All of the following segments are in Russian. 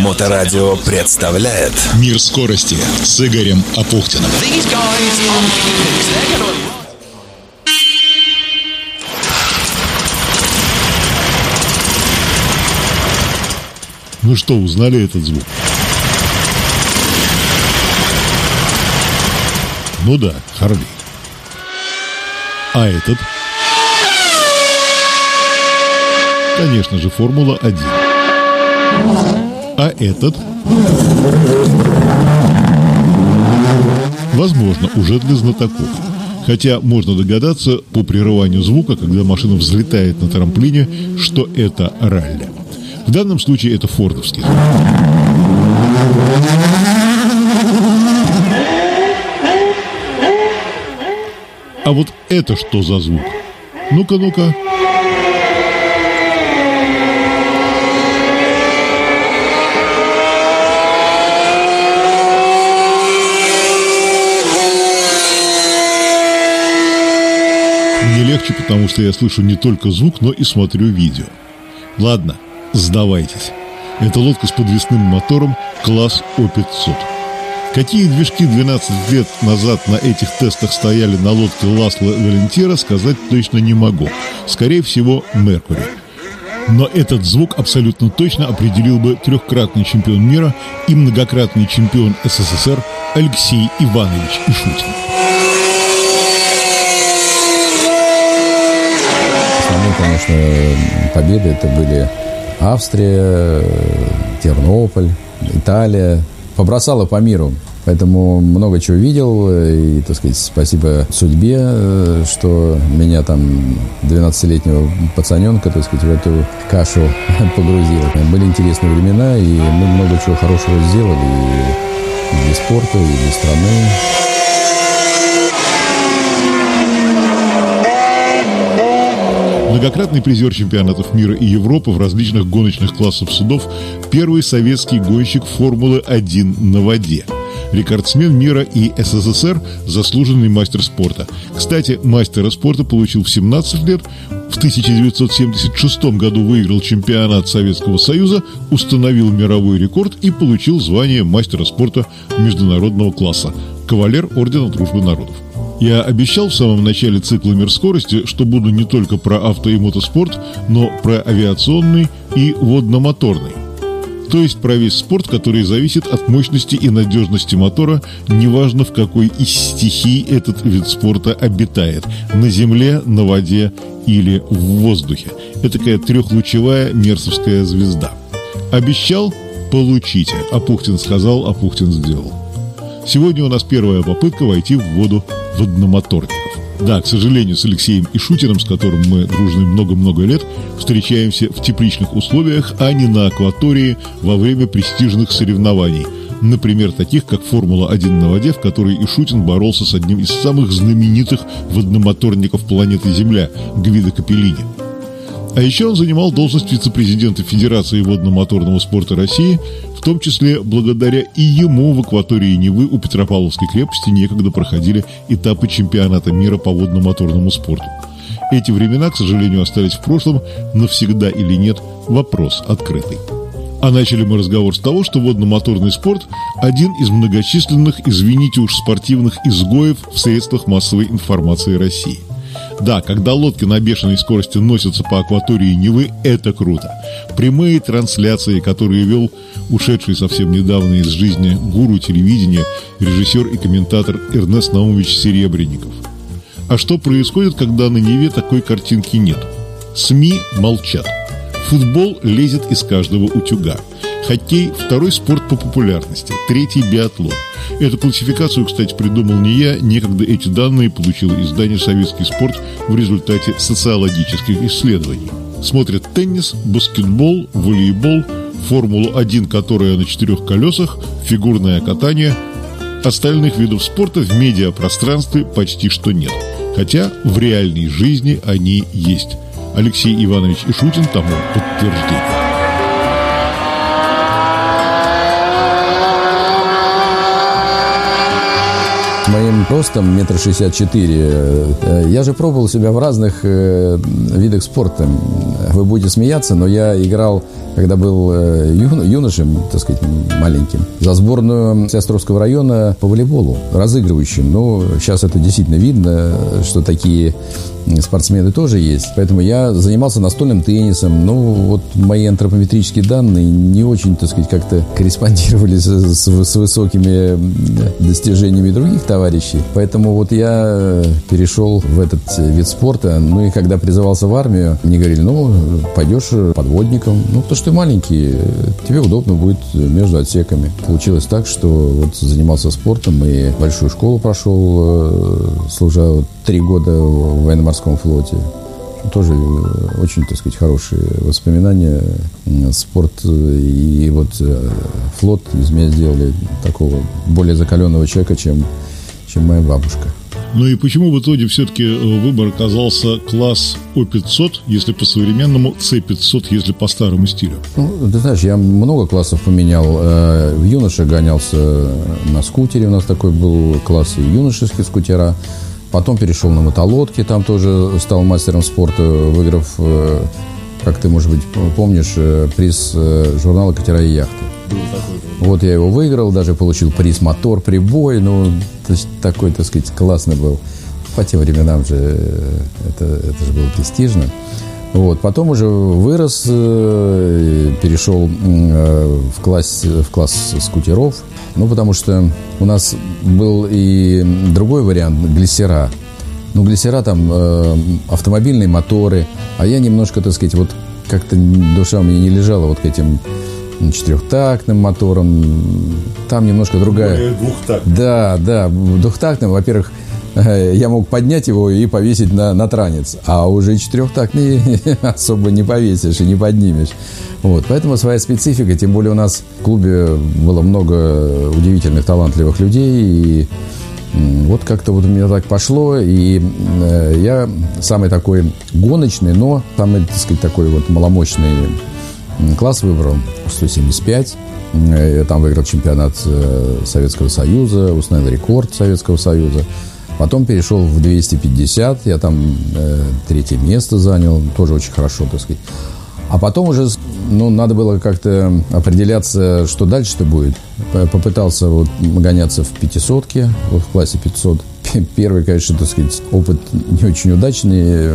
Моторадио представляет Мир скорости с Игорем Апухтиным. Ну что, узнали этот звук? Ну да, Харли. А этот? Конечно же, Формула-1. А этот? Возможно, уже для знатоков. Хотя можно догадаться по прерыванию звука, когда машина взлетает на трамплине, что это ралли. В данном случае это фордовский. А вот это что за звук? Ну-ка, ну-ка. Легче, потому что я слышу не только звук, но и смотрю видео. Ладно, сдавайтесь. Это лодка с подвесным мотором класс О500. Какие движки 12 лет назад на этих тестах стояли на лодке Ласла Валентира, сказать точно не могу. Скорее всего, Меркури. Но этот звук абсолютно точно определил бы трехкратный чемпион мира и многократный чемпион СССР Алексей Иванович Ишутин. Конечно, победы это были Австрия, Тернополь, Италия. Побросала по миру. Поэтому много чего видел. И, так сказать, спасибо судьбе, что меня там, 12-летнего пацаненка, так сказать, в эту кашу погрузила. Были интересные времена, и мы много чего хорошего сделали. И для спорта, и для страны. Многократный призер чемпионатов мира и Европы в различных гоночных классах судов, первый советский гонщик Формулы-1 на воде. Рекордсмен мира и СССР, заслуженный мастер спорта. Кстати, мастера спорта получил в 17 лет, в 1976 году выиграл чемпионат Советского Союза, установил мировой рекорд и получил звание мастера спорта международного класса, кавалер Ордена Дружбы Народов. Я обещал в самом начале цикла «Мир скорости», что буду не только про авто и мотоспорт, но про авиационный и водномоторный. То есть про весь спорт, который зависит от мощности и надежности мотора, неважно в какой из стихий этот вид спорта обитает – на земле, на воде или в воздухе. Это такая трехлучевая мерсовская звезда. Обещал – получите. Апухтин сказал, Апухтин сделал. Сегодня у нас первая попытка войти в воду водномоторников. Да, к сожалению, с Алексеем и Шутиным, с которым мы дружны много-много лет, встречаемся в тепличных условиях, а не на акватории во время престижных соревнований. Например, таких, как Формула-1 на воде, в которой Ишутин боролся с одним из самых знаменитых водномоторников планеты Земля – Гвидо Капеллини. А еще он занимал должность вице-президента Федерации водно-моторного спорта России, в том числе благодаря и ему в акватории Невы у Петропавловской крепости некогда проходили этапы чемпионата мира по водно-моторному спорту. Эти времена, к сожалению, остались в прошлом, навсегда или нет – вопрос открытый. А начали мы разговор с того, что водно-моторный спорт – один из многочисленных, извините уж, спортивных изгоев в средствах массовой информации России. Да, когда лодки на бешеной скорости носятся по акватории Невы, это круто. Прямые трансляции, которые вел ушедший совсем недавно из жизни гуру телевидения, режиссер и комментатор Эрнест Наумович Серебренников. А что происходит, когда на Неве такой картинки нет? СМИ молчат. Футбол лезет из каждого утюга. Хоккей – второй спорт по популярности, третий – биатлон. Эту классификацию, кстати, придумал не я, некогда эти данные получило издание «Советский спорт» в результате социологических исследований. Смотрят теннис, баскетбол, волейбол, Формулу-1, которая на четырех колесах, фигурное катание. Остальных видов спорта в медиапространстве почти что нет. Хотя в реальной жизни они есть. Алексей Иванович Ишутин тому подтверждение. Моим ростом метр шестьдесят четыре. Э, я же пробовал себя в разных э, видах спорта. Вы будете смеяться, но я играл когда был э, юношем, так сказать, маленьким, за сборную Островского района по волейболу, разыгрывающим. Ну, сейчас это действительно видно, что такие спортсмены тоже есть. Поэтому я занимался настольным теннисом. Ну, вот мои антропометрические данные не очень, так сказать, как-то корреспондировали с, с, с высокими достижениями других товарищей. Поэтому вот я перешел в этот вид спорта. Ну и когда призывался в армию, мне говорили, ну, пойдешь подводником. Ну, потому что ты маленький, тебе удобно будет между отсеками. Получилось так, что вот занимался спортом и большую школу прошел, э, служа три года в военно-морском флоте. Тоже э, очень, так сказать, хорошие воспоминания. Спорт и вот э, флот из меня сделали такого более закаленного человека, чем, чем моя бабушка. Ну и почему в итоге все-таки э, выбор оказался класс О500, если по-современному, С500, если по старому стилю? Ну, ты знаешь, я много классов поменял. В юноше гонялся на скутере, у нас такой был класс и юношеские скутера. Потом перешел на мотолодки, там тоже стал мастером спорта, выиграв, э, как ты, может быть, помнишь, э, приз э, журнала «Катера и яхты». Вот я его выиграл, даже получил приз «Мотор прибой». Ну, такой, так сказать, классный был. По тем временам же это, это же было престижно. Вот. Потом уже вырос, перешел в класс, в класс скутеров. Ну, потому что у нас был и другой вариант глиссера. Ну, глиссера там э, автомобильные моторы, а я немножко, так сказать, вот как-то душа меня не лежала вот к этим четырехтактным мотором. Там немножко другая... Более двухтактным. Да, да, двухтактным. Во-первых, э, я мог поднять его и повесить на, на транец. А уже четырехтактный особо не повесишь и не поднимешь. Вот, поэтому своя специфика, тем более у нас в клубе было много удивительных, талантливых людей, и вот как-то вот у меня так пошло, и э, я самый такой гоночный, но самый, так сказать, такой вот маломощный класс выбрал, 175. Я там выиграл чемпионат э, Советского Союза, установил рекорд Советского Союза. Потом перешел в 250, я там э, третье место занял, тоже очень хорошо, так сказать. А потом уже, ну, надо было как-то определяться, что дальше-то будет. Попытался вот гоняться в пятисотке, вот в классе 500. Первый, конечно, так сказать, опыт не очень удачный.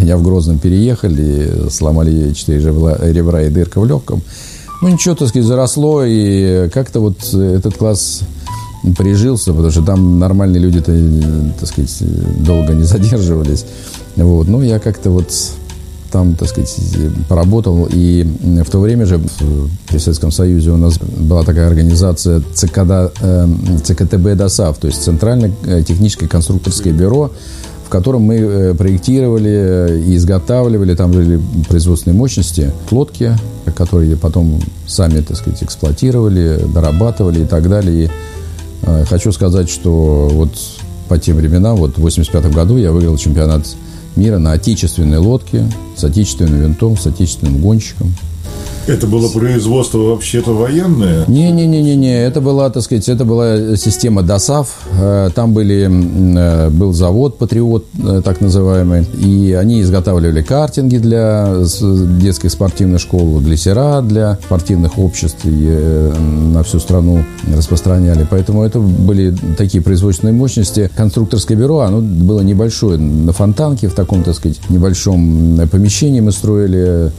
Меня в Грозном переехали, сломали четыре ребра и дырка в легком. Ну, ничего, так сказать, заросло, и как-то вот этот класс прижился, потому что там нормальные люди-то, так сказать, долго не задерживались. Вот. Ну, я как-то вот там, так сказать, поработал. И в то время же при Советском Союзе у нас была такая организация ЦКД, э, ЦКТБ ДОСАВ, то есть Центральное э, техническое конструкторское бюро, в котором мы э, проектировали и изготавливали, там были производственные мощности, лодки, которые потом сами, так сказать, эксплуатировали, дорабатывали и так далее. И хочу сказать, что вот по тем временам, вот в 85 году я выиграл чемпионат мира на отечественной лодке с отечественным винтом, с отечественным гонщиком. Это было производство вообще-то военное? Не-не-не-не, это была, так сказать, это была система ДОСАВ. Э, там были, э, был завод «Патриот», э, так называемый, и они изготавливали картинги для детских спортивных школ, глиссера для спортивных обществ и на всю страну распространяли. Поэтому это были такие производственные мощности. Конструкторское бюро, оно было небольшое, на Фонтанке, в таком, так сказать, небольшом помещении мы строили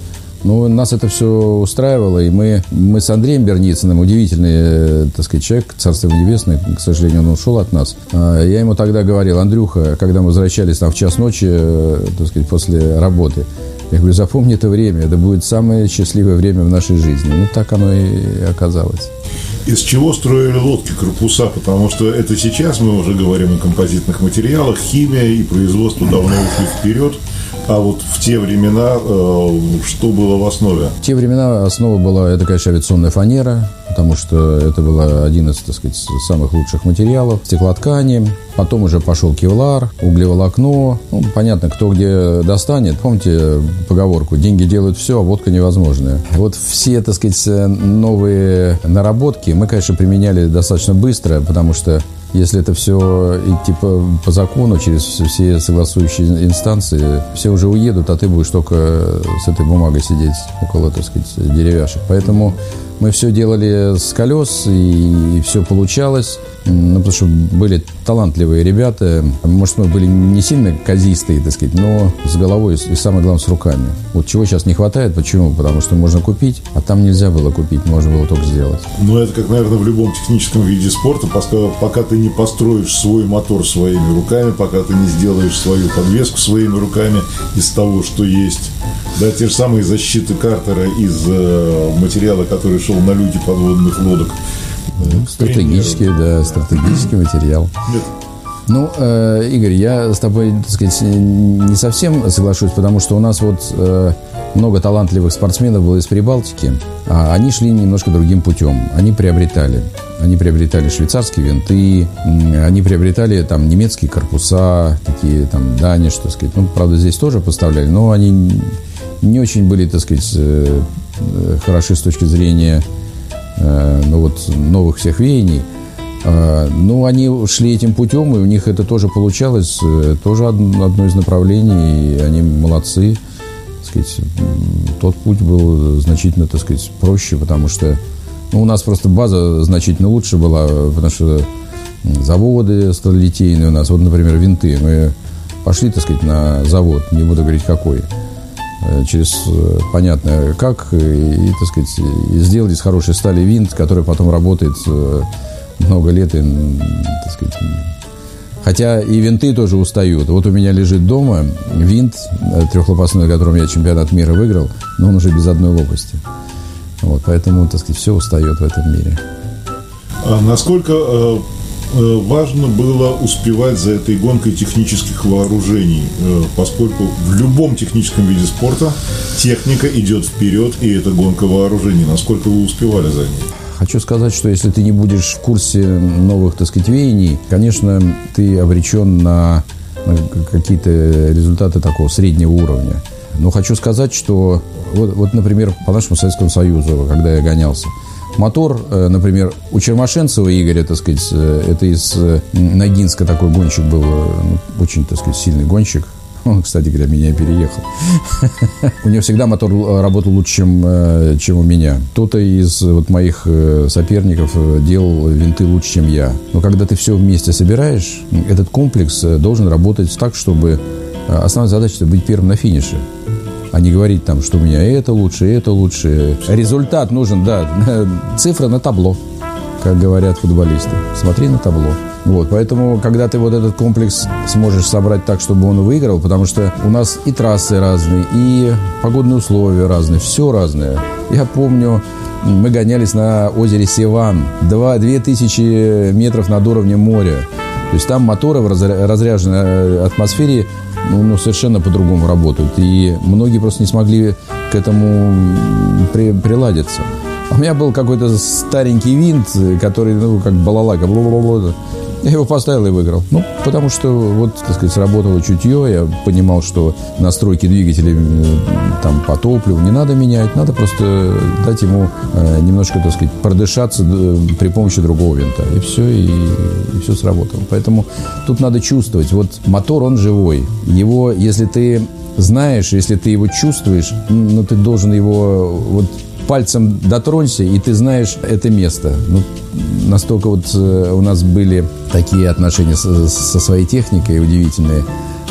ну, нас это все устраивало, и мы, мы с Андреем Берницыным, удивительный, э, так сказать, человек, царство небесное, к сожалению, он ушел от нас. А, я ему тогда говорил, Андрюха, когда мы возвращались там в час ночи, э, так сказать, после работы, я говорю, запомни это время, это будет самое счастливое время в нашей жизни. Ну, так оно и оказалось. Из чего строили лодки, корпуса? Потому что это сейчас мы уже говорим о композитных материалах, химия и производство давно ушли вперед. А вот в те времена э, что было в основе? В те времена основа была, это, конечно, авиационная фанера, потому что это был один из, так сказать, самых лучших материалов. Стеклоткани, потом уже пошел кевлар, углеволокно. Ну, понятно, кто где достанет. Помните поговорку «деньги делают все, а водка невозможная». Вот все, так сказать, новые наработки мы, конечно, применяли достаточно быстро, потому что Если это все идти по, по закону, через все согласующие инстанции, все уже уедут, а ты будешь только с этой бумагой сидеть около, так сказать, деревяшек. Поэтому мы все делали с колес, и, все получалось. Ну, потому что были талантливые ребята. Может, мы были не сильно казистые, так сказать, но с головой и, самое главное, с руками. Вот чего сейчас не хватает. Почему? Потому что можно купить, а там нельзя было купить, можно было только сделать. Ну, это как, наверное, в любом техническом виде спорта. Пока, пока ты не построишь свой мотор своими руками, пока ты не сделаешь свою подвеску своими руками из того, что есть, да, те же самые защиты Картера из э, материала, который шел на люди подводных лодок, ну, стратегический, да, стратегический материал. Нет. Ну, э, Игорь, я с тобой, так сказать, не совсем соглашусь, потому что у нас вот э, много талантливых спортсменов было из Прибалтики, а они шли немножко другим путем. Они приобретали. Они приобретали швейцарские винты, они приобретали там немецкие корпуса, такие там дани, что сказать. Ну, правда, здесь тоже поставляли, но они не очень были, так сказать, э, э хороши с точки зрения Э, ну вот, новых всех веяний. Э, ну, они шли этим путем, и у них это тоже получалось, э, тоже одно из направлений, и они молодцы. Так сказать, тот путь был значительно, так сказать, проще, потому что ну, у нас просто база значительно лучше была, потому что заводы сталелитейные у нас, вот, например, винты. Мы пошли, так сказать, на завод, не буду говорить какой, Э, через э, понятно как, и, так сказать, сделать из хорошей стали винт, который потом работает э, много лет, и, так сказать, Хотя и винты тоже устают. Вот у меня лежит дома винт трехлопастной, на котором я чемпионат мира выиграл, но он уже без одной лопасти. Вот, поэтому, так сказать, все устает в этом мире. А насколько Э, важно было успевать за этой гонкой технических вооружений, э, поскольку в любом техническом виде спорта техника идет вперед, и это гонка вооружений. Насколько вы успевали за ней? Хочу сказать, что если ты не будешь в курсе новых, так сказать, веяний, конечно, ты обречен на, на какие-то результаты такого среднего уровня. Но хочу сказать, что вот, вот, например, по нашему Советскому Союзу, когда я гонялся, Мотор, э, например, у Чермашенцева Игоря, так сказать, э, это из э, Ногинска такой гонщик был, ну, очень, так сказать, сильный гонщик. Он, кстати говоря, меня переехал. У него всегда мотор работал лучше, чем, чем у меня. Кто-то из вот моих соперников делал винты лучше, чем я. Но когда ты все вместе собираешь, этот комплекс должен работать так, чтобы основная задача – быть первым на финише а не говорить там, что у меня это лучше, это лучше. Результат нужен, да, цифра на табло, как говорят футболисты. Смотри на табло. Вот, поэтому, когда ты вот этот комплекс сможешь собрать так, чтобы он выиграл, потому что у нас и трассы разные, и погодные условия разные, все разное. Я помню, мы гонялись на озере Севан, 2, 2000 метров над уровнем моря. То есть там моторы в разряженной атмосфере ну, ну, совершенно по-другому работают. И многие просто не смогли к этому при, приладиться. У меня был какой-то старенький винт, который, ну, как балалайка, бла-бла-бла. Я его поставил и выиграл. Ну, потому что, вот, так сказать, сработало чутье. Я понимал, что настройки двигателя там по топливу не надо менять. Надо просто дать ему э, немножко, так сказать, продышаться э, при помощи другого винта. И все, и, и все сработало. Поэтому тут надо чувствовать. Вот мотор, он живой. Его, если ты знаешь, если ты его чувствуешь, ну, ты должен его вот пальцем дотронься, и ты знаешь это место. Ну, настолько вот э, у нас были такие отношения со, своей техникой удивительные.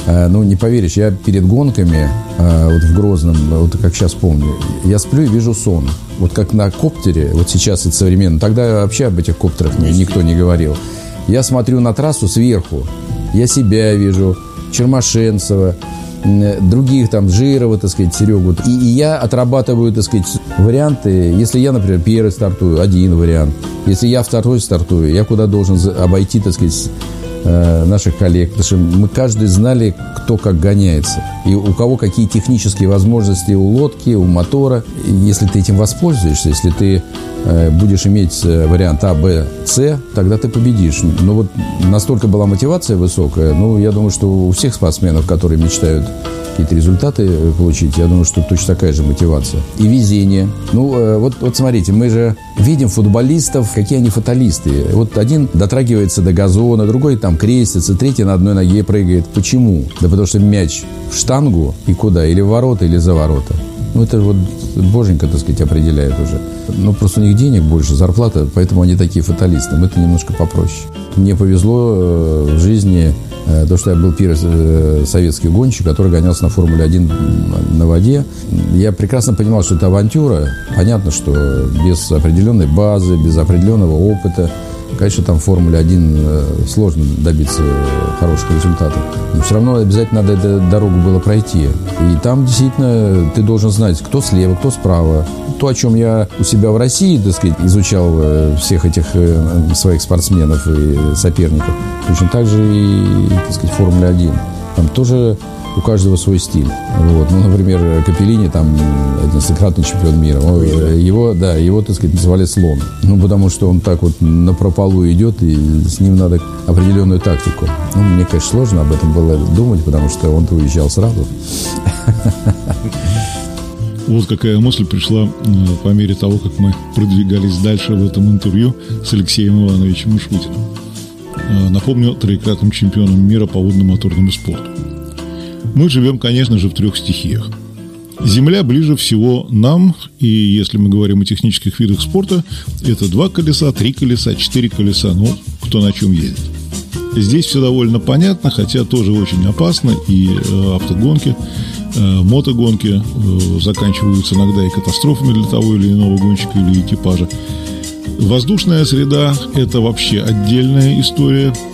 Э, ну, не поверишь, я перед гонками, э, вот в Грозном, вот как сейчас помню, я сплю и вижу сон. Вот как на коптере, вот сейчас это современно. Тогда вообще об этих коптерах никто не говорил. Я смотрю на трассу сверху, я себя вижу, Чермашенцева, других, там, Жирова, так сказать, Серегу. И, и я отрабатываю, так сказать, варианты. Если я, например, первый стартую, один вариант. Если я второй стартую, я куда должен обойти, так сказать, наших коллег, потому что мы каждый знали, кто как гоняется, и у кого какие технические возможности у лодки, у мотора. И если ты этим воспользуешься, если ты э, будешь иметь э, вариант А, Б, С, тогда ты победишь. Но вот настолько была мотивация высокая, ну, я думаю, что у всех спортсменов, которые мечтают какие-то результаты получить, я думаю, что точно такая же мотивация. И везение. Ну, вот, вот смотрите, мы же видим футболистов, какие они фаталисты. Вот один дотрагивается до газона, другой там крестится, третий на одной ноге прыгает. Почему? Да потому что мяч в штангу и куда? Или в ворота, или за ворота. Ну, это вот боженька, так сказать, определяет уже. Ну, просто у них денег больше, зарплата, поэтому они такие фаталисты. Мы это немножко попроще. Мне повезло э, в жизни э, то, что я был первый э, советский гонщик, который гонялся на Формуле-1 на воде. Я прекрасно понимал, что это авантюра. Понятно, что без определенной базы, без определенного опыта Конечно, там в Формуле-1 э, сложно добиться хороших результатов. Но все равно обязательно надо эту дорогу было пройти. И там действительно ты должен знать, кто слева, кто справа. То, о чем я у себя в России, так сказать, изучал э, всех этих э, своих спортсменов и соперников, точно так же и, так сказать, Формуля-1. Там тоже у каждого свой стиль. Вот. Ну, например, Капеллини, там, одиннадцатикратный чемпион мира, его, да, его, так сказать, называли слон. Ну, потому что он так вот на прополу идет, и с ним надо определенную тактику. Ну, мне, конечно, сложно об этом было думать, потому что он-то уезжал сразу. Вот какая мысль пришла э, по мере того, как мы продвигались дальше в этом интервью с Алексеем Ивановичем Ишутиным. Э, напомню, троекратным чемпионом мира по водно-моторному спорту. Мы живем, конечно же, в трех стихиях. Земля ближе всего нам, и если мы говорим о технических видах спорта, это два колеса, три колеса, четыре колеса, ну, кто на чем ездит. Здесь все довольно понятно, хотя тоже очень опасно, и э, автогонки, э, мотогонки э, заканчиваются иногда и катастрофами для того или иного гонщика или экипажа. Воздушная среда – это вообще отдельная история –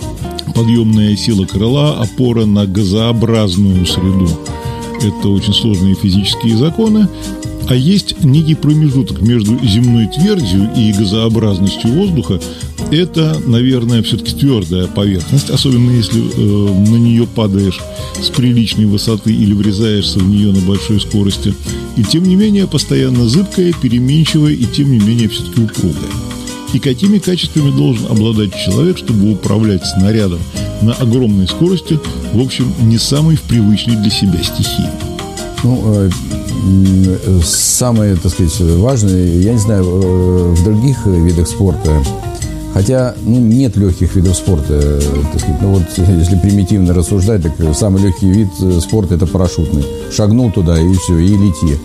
подъемная сила крыла, опора на газообразную среду. Это очень сложные физические законы. А есть некий промежуток между земной твердью и газообразностью воздуха. Это, наверное, все-таки твердая поверхность, особенно если э, на нее падаешь с приличной высоты или врезаешься в нее на большой скорости. И тем не менее постоянно зыбкая, переменчивая и тем не менее все-таки упругая и какими качествами должен обладать человек, чтобы управлять снарядом на огромной скорости, в общем, не самой в привычной для себя стихии. Ну, э, самое, так сказать, важное, я не знаю, э, в других видах спорта, хотя ну, нет легких видов спорта, э, так сказать, ну вот если примитивно рассуждать, так самый легкий вид спорта это парашютный. Шагнул туда и все, и лети.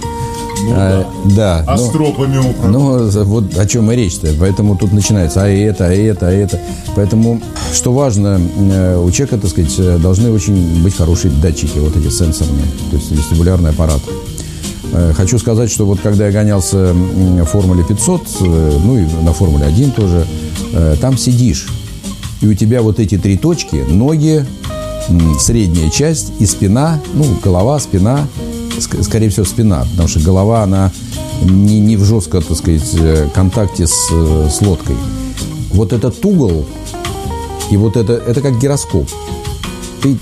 Ну, а, да. А ну, с тропами Ну, вот о чем и речь-то. Поэтому тут начинается, а это, а это, а это. Поэтому, что важно, э, у человека, так сказать, э, должны очень быть хорошие датчики, вот эти сенсорные, то есть вестибулярный аппарат. Э, хочу сказать, что вот когда я гонялся в Формуле 500, ну и на Формуле 1 тоже, там сидишь, и у тебя вот эти три точки, ноги, средняя часть и спина, ну, голова, спина, скорее всего, спина, потому что голова, она не, не в жестком, так сказать, э, контакте с, э, с лодкой. Вот этот угол и вот это, это как гироскоп. Ты,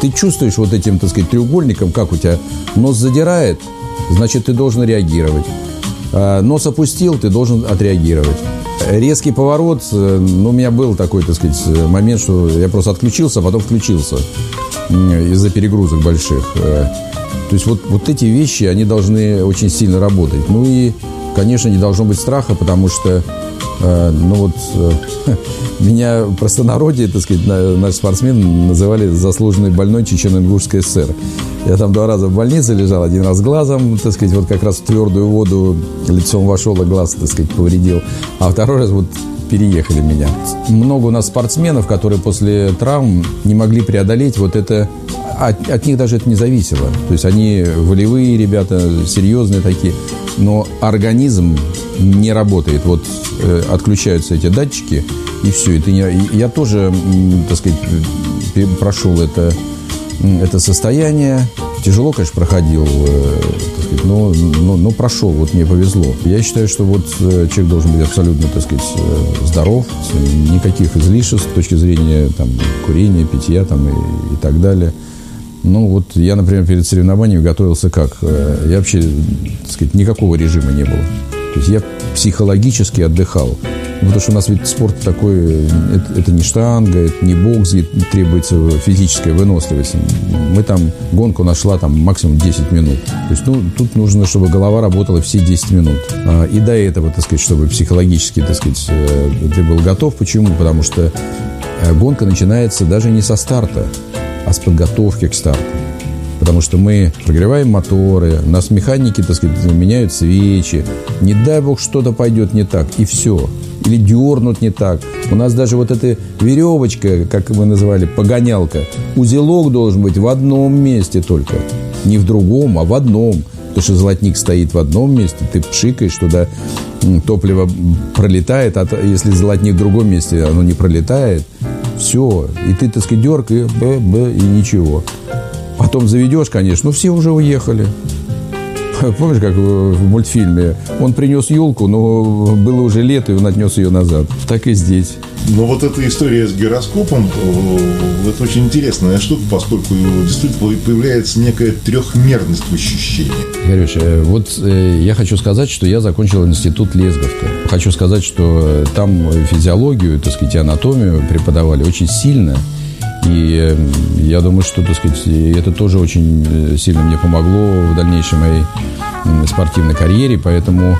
ты чувствуешь вот этим, так сказать, треугольником, как у тебя нос задирает, значит, ты должен реагировать. А нос опустил, ты должен отреагировать. Резкий поворот, э, ну, у меня был такой, так сказать, момент, что я просто отключился, а потом включился из-за перегрузок больших. То есть вот, вот эти вещи, они должны очень сильно работать. Ну и, конечно, не должно быть страха, потому что, э, ну вот, э, меня в простонародье, так сказать, наш спортсмен называли заслуженный больной Чечено-Ингушской ССР. Я там два раза в больнице лежал, один раз глазом, так сказать, вот как раз в твердую воду лицом вошел, и глаз, так сказать, повредил. А второй раз вот переехали меня. Много у нас спортсменов, которые после травм не могли преодолеть вот это от, от них даже это не зависело. То есть они волевые ребята, серьезные такие, но организм не работает. Вот э, отключаются эти датчики, и все. Это не, я тоже, так сказать, прошел это, это состояние. Тяжело, конечно, проходил, э, так сказать, но, но, но прошел, вот мне повезло. Я считаю, что вот э, человек должен быть абсолютно, так сказать, э, здоров, никаких излишеств с точки зрения там, курения, питья там, и, и так далее. Ну, вот я, например, перед соревнованиями готовился как? Э, я вообще, так сказать, никакого режима не было. То есть я психологически отдыхал. Потому что у нас вид спорта такой, это, это не штанга, это не бокс, где требуется физическая выносливость. Мы там, гонку нашла там максимум 10 минут. То есть, ну, тут нужно, чтобы голова работала все 10 минут. А, и до этого, так сказать, чтобы психологически, так сказать, э, ты был готов. Почему? Потому что э, гонка начинается даже не со старта, а с подготовки к старту потому что мы прогреваем моторы, у нас механики, так сказать, меняют свечи. Не дай бог что-то пойдет не так, и все. Или дернут не так. У нас даже вот эта веревочка, как мы называли, погонялка, узелок должен быть в одном месте только. Не в другом, а в одном. Потому что золотник стоит в одном месте, ты пшикаешь туда, топливо пролетает, а если золотник в другом месте, оно не пролетает. Все. И ты, так сказать, дерг, и, б, б, и ничего. Потом заведешь, конечно, но все уже уехали. Помнишь, как в мультфильме? Он принес елку, но было уже лето, и он отнес ее назад. Так и здесь. Но вот эта история с гироскопом, э, это очень интересная штука, поскольку действительно появляется некая трехмерность в ощущении. Горюш, э, вот э, я хочу сказать, что я закончил институт Лесговка. Хочу сказать, что там физиологию, так сказать, анатомию преподавали очень сильно. И я думаю, что, так сказать, это тоже очень сильно мне помогло в дальнейшей моей спортивной карьере, поэтому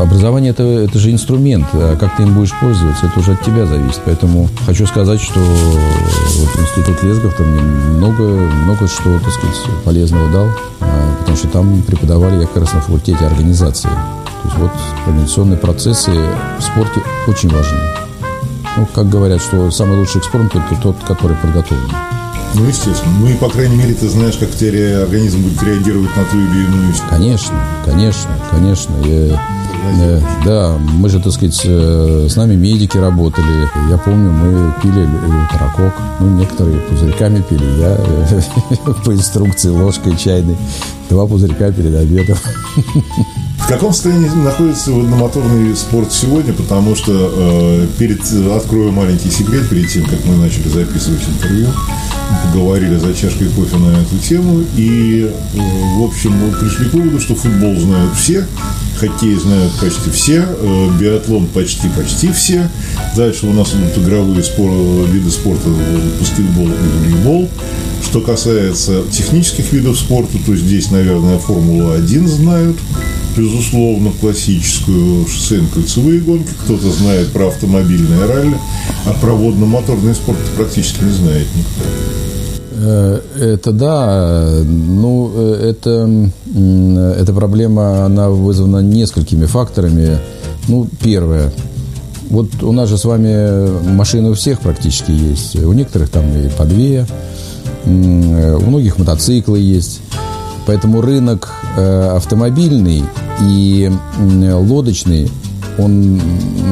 образование это, это же инструмент, а как ты им будешь пользоваться, это уже от тебя зависит. Поэтому хочу сказать, что вот институт Лезгов там много, много что, так сказать, полезного дал, а, потому что там преподавали я как раз на факультете организации. То есть вот организационные процессы в спорте очень важны. Ну, как говорят, что самый лучший экспромт – это тот, который подготовлен. Ну, естественно. Ну и, по крайней мере, ты знаешь, как тебе организм будет реагировать на ту или иную ситуацию. Конечно, конечно, конечно. Я, я, да, мы же, так сказать, э, с нами медики работали. Я помню, мы пили таракок. Ну, некоторые пузырьками пили. Я по инструкции ложкой чайной. Два пузырька перед обедом. В каком состоянии находится водномоторный спорт сегодня? Потому что э, перед открою маленький секрет, перед тем, как мы начали записывать интервью, мы поговорили за чашкой кофе на эту тему, и, э, в общем, пришли к выводу, что футбол знают все, хоккей знают почти все, э, биатлон почти-почти все. Дальше у нас идут игровые спор, виды спорта, баскетбол и волейбол. Что касается технических видов спорта, то здесь, наверное, Формулу-1 знают – безусловно, классическую шоссейно-кольцевые гонки, кто-то знает про автомобильное ралли, а про водно-моторный спорт практически не знает никто. Э, это да, ну, э, это, эта проблема, она вызвана несколькими факторами. Ну, первое, вот у нас же с вами машины у всех практически есть, у некоторых там и по две, у многих мотоциклы есть. Поэтому рынок э, автомобильный и лодочный, он,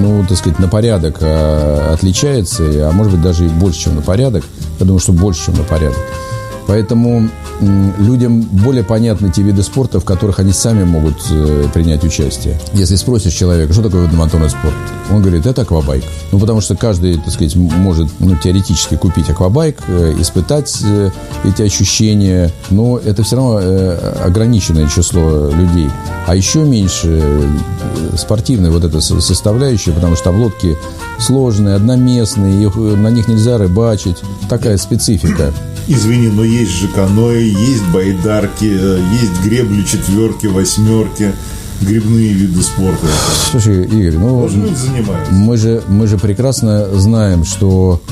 ну, так сказать, на порядок э, отличается, а может быть даже и больше, чем на порядок. Я думаю, что больше, чем на порядок. Поэтому людям более понятны те виды спорта, в которых они сами могут э, принять участие. Если спросишь человека, что такое водомоторный спорт, он говорит, это аквабайк. Ну, потому что каждый, так сказать, может ну, теоретически купить аквабайк, э, испытать э, эти ощущения, но это все равно ограниченное число людей. А еще меньше спортивная вот эта составляющая, потому что там лодки сложные, одноместные, их, на них нельзя рыбачить. Такая специфика. Извини, но есть же каноэ, есть байдарки, э, есть гребли четверки, восьмерки грибные виды спорта. Слушай, Игорь, ну мы же мы же прекрасно знаем, что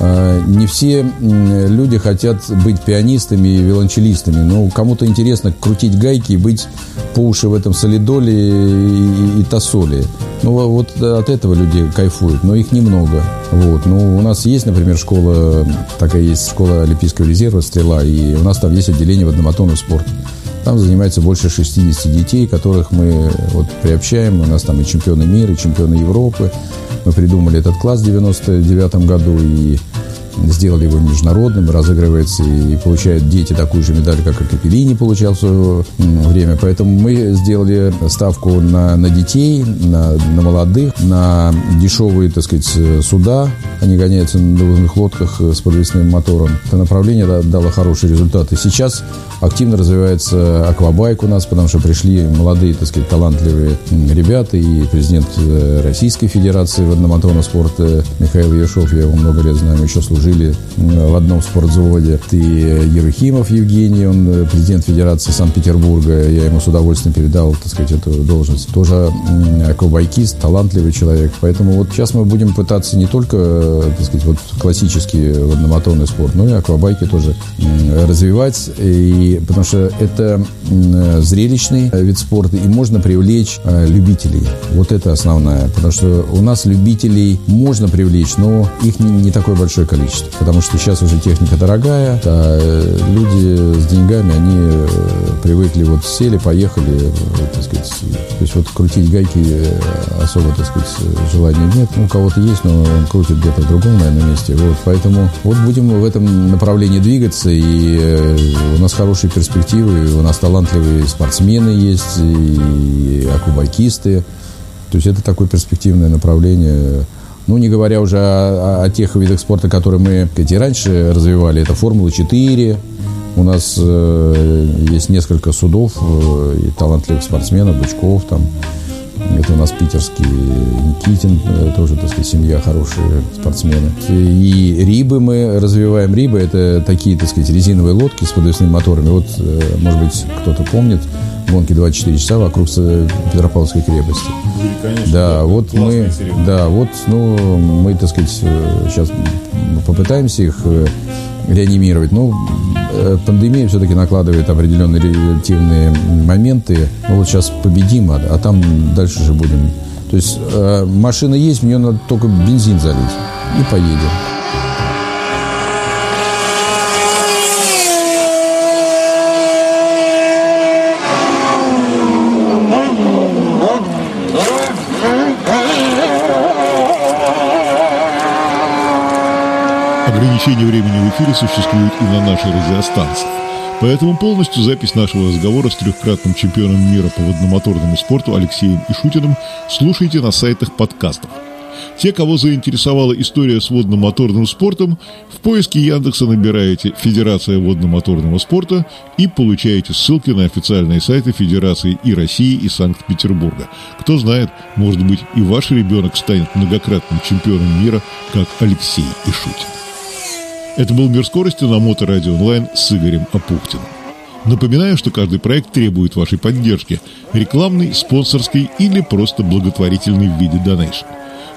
не все люди хотят быть пианистами и виолончелистами. Ну, кому-то интересно крутить гайки и быть по уши в этом солидоле и, и, и тосоле. Ну, вот от этого люди кайфуют, но их немного. Вот. Ну, у нас есть, например, школа, такая есть школа Олимпийского резерва «Стрела», и у нас там есть отделение водомоторного спорта. Там занимается больше 60 детей, которых мы вот приобщаем. У нас там и чемпионы мира, и чемпионы Европы. Мы придумали этот класс в 99 году, и сделали его международным, разыгрывается и получают дети такую же медаль, как и Капеллини получал в свое время. Поэтому мы сделали ставку на, на детей, на, на молодых, на дешевые, так сказать, суда. Они гоняются на надувных лодках с подвесным мотором. Это направление дало хорошие результаты. Сейчас активно развивается аквабайк у нас, потому что пришли молодые, так сказать, талантливые ребята и президент э, Российской Федерации водномоторного спорта Михаил Яшов, я его много лет знаю, еще служили в одном спортзаводе. И Ерухимов Евгений, он э, президент Федерации Санкт-Петербурга, я ему с удовольствием передал, так сказать, эту должность. Тоже аквабайкист, талантливый человек. Поэтому вот сейчас мы будем пытаться не только, э, так сказать, вот классический водномоторный спорт, но и аквабайки тоже развивать. И, потому что это зрелищный вид спорта, и можно привлечь любителей. Вот это основное. Потому что у нас любителей можно привлечь, но их не, не такое большое количество. Потому что сейчас уже техника дорогая, а люди с деньгами, они э, привыкли, вот сели, поехали, э, так сказать, то есть вот крутить гайки э, особо, так сказать, желания нет. Ну, у кого-то есть, но он крутит где-то в другом, наверное, месте. Вот, поэтому вот будем в этом направлении двигаться, и у нас хорошие перспективы, у нас талантливые спортсмены есть, и акубайкисты. То есть это такое перспективное направление. Ну, не говоря уже о, о тех видах спорта, которые мы эти раньше развивали. Это Формула-4. У нас э, есть несколько судов э, и талантливых спортсменов, Бычков там. Это у нас питерский Никитин, э, тоже, так сказать, семья хорошие спортсмены. И Рибы мы развиваем. Рибы – это такие, так сказать, резиновые лодки с подвесными моторами. Вот, э, может быть, кто-то помнит – гонки 24 часа вокруг Петропавловской крепости. Были, конечно, да, да, вот мы, да, вот, ну, мы, так сказать, сейчас попытаемся их э, реанимировать. Но э, пандемия все-таки накладывает определенные релятивные моменты. Ну, вот сейчас победим, а, а там дальше же будем. То есть э, машина есть, в нее надо только бензин залить и поедем. Ограничение времени в эфире существует и на нашей радиостанции. Поэтому полностью запись нашего разговора с трехкратным чемпионом мира по водномоторному спорту Алексеем Ишутиным слушайте на сайтах подкастов. Те, кого заинтересовала история с водно-моторным спортом, в поиске Яндекса набираете «Федерация водно-моторного спорта» и получаете ссылки на официальные сайты Федерации и России, и Санкт-Петербурга. Кто знает, может быть и ваш ребенок станет многократным чемпионом мира, как Алексей Ишутин. Это был «Мир скорости» на Моторадио онлайн с Игорем Апухтиным. Напоминаю, что каждый проект требует вашей поддержки – рекламной, спонсорской или просто благотворительной в виде донейшн.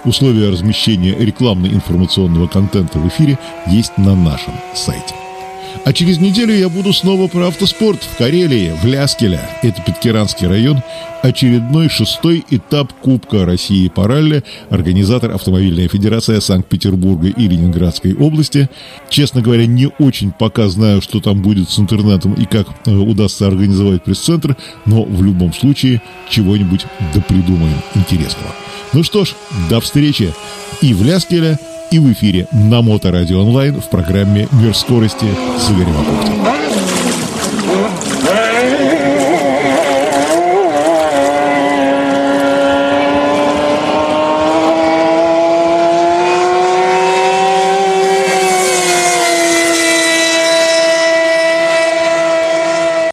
Условия размещения рекламно-информационного контента в эфире есть на нашем сайте. А через неделю я буду снова про автоспорт в Карелии, в Ляскеле. Это Питкеранский район. Очередной шестой этап Кубка России по ралли. Организатор Автомобильная Федерация Санкт-Петербурга и Ленинградской области. Честно говоря, не очень пока знаю, что там будет с интернетом и как э, удастся организовать пресс-центр, но в любом случае чего-нибудь да придумаем интересного. Ну что ж, до встречи и в Ляскеле, и в эфире на Моторадио Онлайн в программе «Мир скорости» с Игорем Апухтиным.